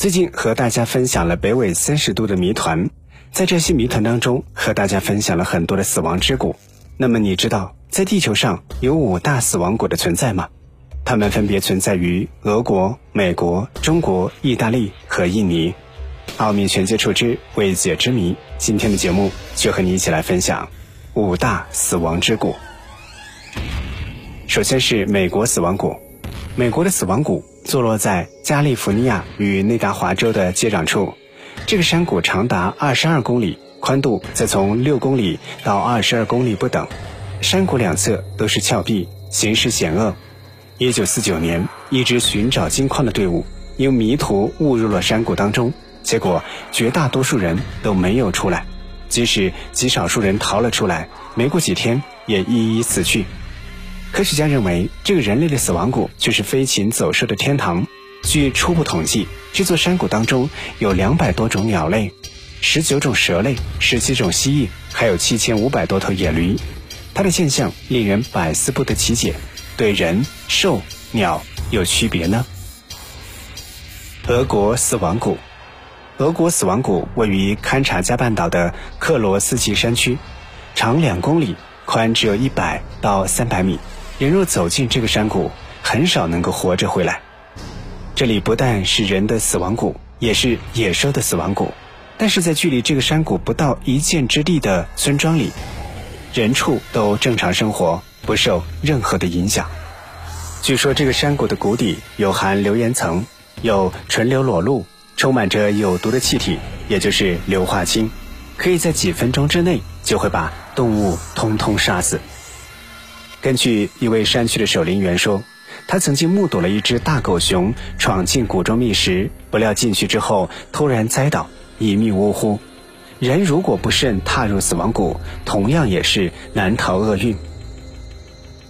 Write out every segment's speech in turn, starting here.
最近和大家分享了北纬三十度的谜团，在这些谜团当中，和大家分享了很多的死亡之谷。那么你知道，在地球上有五大死亡谷的存在吗？它们分别存在于俄国、美国、中国、意大利和印尼。奥秘全接触之未解之谜，今天的节目就和你一起来分享五大死亡之谷。首先是美国死亡谷，美国的死亡谷坐落在加利福尼亚与内达华州的接壤处，这个山谷长达二十二公里，宽度则从六公里到二十二公里不等，山谷两侧都是峭壁，形势险恶。一九四九年，一支寻找金矿的队伍因迷途误入了山谷当中，结果绝大多数人都没有出来，即使极少数人逃了出来，没过几天也一一死去。科学家认为，这个人类的死亡谷就是飞禽走兽的天堂。据初步统计，这座山谷当中有两百多种鸟类，十九种蛇类，十七种蜥蜴，还有七千五百多头野驴。它的现象令人百思不得其解。对人、兽、鸟有区别呢？俄国死亡谷，俄国死亡谷位于堪察加半岛的克罗斯奇山区，长两公里，宽只有一百到三百米。人若走进这个山谷，很少能够活着回来。这里不但是人的死亡谷，也是野兽的死亡谷。但是在距离这个山谷不到一箭之地的村庄里，人畜都正常生活。不受任何的影响。据说这个山谷的谷底有含硫岩层，有纯硫裸露，充满着有毒的气体，也就是硫化氢，可以在几分钟之内就会把动物通通杀死。根据一位山区的守林员说，他曾经目睹了一只大狗熊闯进谷中觅食，不料进去之后突然栽倒，一命呜呼。人如果不慎踏入死亡谷，同样也是难逃厄运。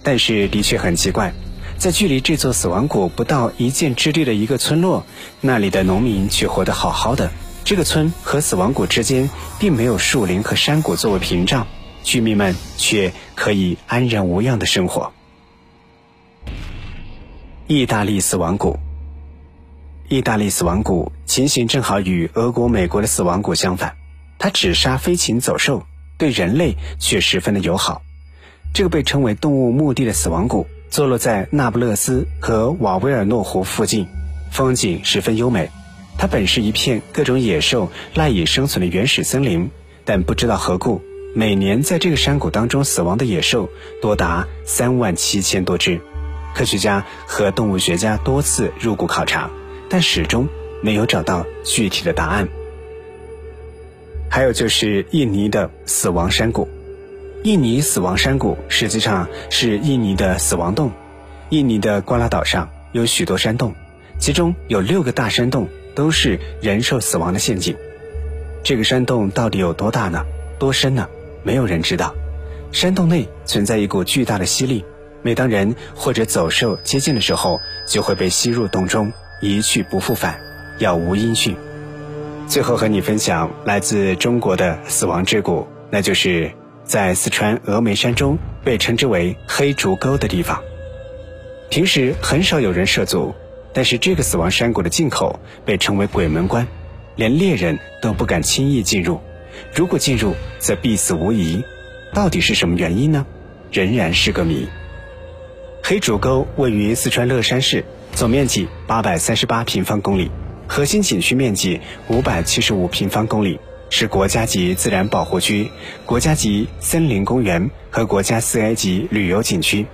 但是的确很奇怪，在距离这座死亡谷不到一箭之地的一个村落，那里的农民却活得好好的。这个村和死亡谷之间并没有树林和山谷作为屏障，居民们却可以安然无恙的生活。意大利死亡谷，意大利死亡谷情形正好与俄国、美国的死亡谷相反，它只杀飞禽走兽，对人类却十分的友好。这个被称为动物墓地的死亡谷，坐落在那不勒斯和瓦维尔诺湖附近，风景十分优美。它本是一片各种野兽赖以生存的原始森林，但不知道何故，每年在这个山谷当中死亡的野兽多达三万七千多只。科学家和动物学家多次入谷考察，但始终没有找到具体的答案。还有就是印尼的死亡山谷。印尼死亡山谷实际上是印尼的死亡洞。印尼的瓜拉岛上有许多山洞，其中有六个大山洞都是人兽死亡的陷阱。这个山洞到底有多大呢？多深呢？没有人知道。山洞内存在一股巨大的吸力，每当人或者走兽接近的时候，就会被吸入洞中，一去不复返，杳无音讯。最后和你分享来自中国的死亡之谷，那就是。在四川峨眉山中，被称之为黑竹沟的地方，平时很少有人涉足，但是这个死亡山谷的进口被称为鬼门关，连猎人都不敢轻易进入，如果进入则必死无疑。到底是什么原因呢？仍然是个谜。黑竹沟位于四川乐山市，总面积八百三十八平方公里，核心景区面积五百七十五平方公里。是国家级自然保护区、国家级森林公园和国家四 A 级旅游景区。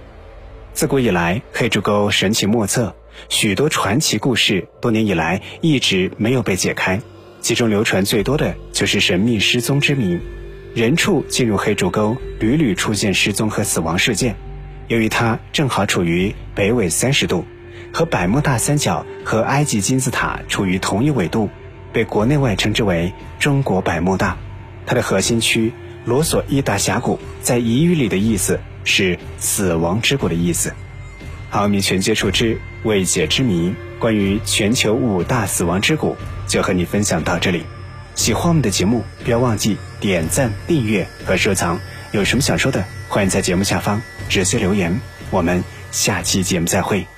自古以来，黑竹沟神奇莫测，许多传奇故事多年以来一直没有被解开。其中流传最多的就是神秘失踪之谜。人畜进入黑竹沟，屡屡出现失踪和死亡事件。由于它正好处于北纬三十度，和百慕大三角和埃及金字塔处于同一纬度。被国内外称之为“中国百慕大”，它的核心区罗索伊达峡谷在彝语里的意思是“死亡之谷”的意思。奥秘全接触之未解之谜，关于全球五大死亡之谷，就和你分享到这里。喜欢我们的节目，不要忘记点赞、订阅和收藏。有什么想说的，欢迎在节目下方直接留言。我们下期节目再会。